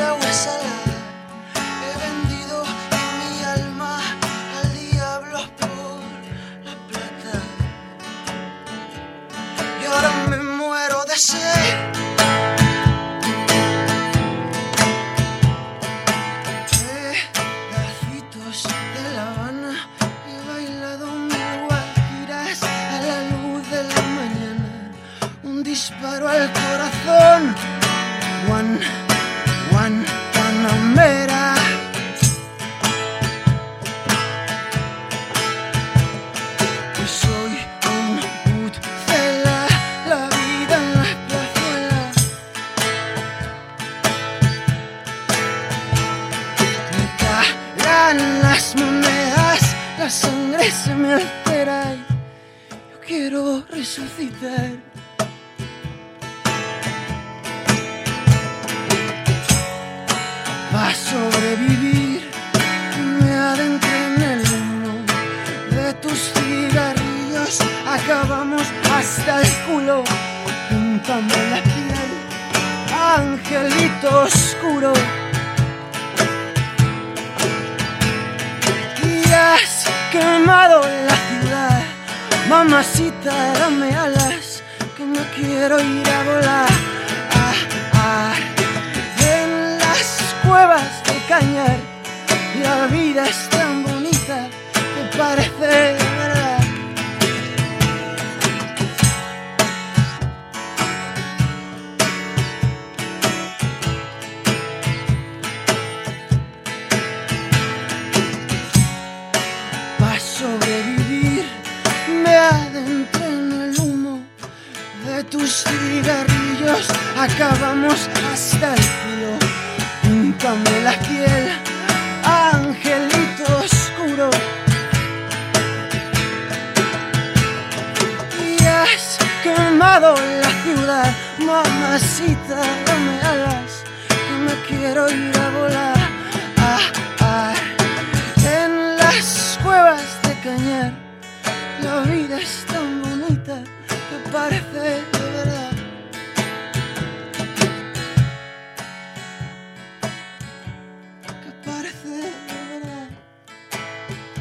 He vendido mi alma al diablo por la plata. Y ahora me muero de seritos de la habana. Y bailado mi guajiras a la luz de la mañana, un disparo al corazón, manera y yo quiero resucitar. Va a sobrevivir, me adentré en el humo de tus cigarrillos, acabamos hasta el culo, pintando la piel, angelito oscuro. Quemado la ciudad, mamacita, dame alas, que no quiero ir a volar. Ah, ah. En las cuevas de cañar, la vida es tan bonita que parece tus cigarrillos. Acabamos hasta el culo, píntame la piel, angelito oscuro. Y has quemado la ciudad, mamacita, dame alas, que me quiero ir a volar. Ah, ah. En las cuevas de cañar, la vida está Bye.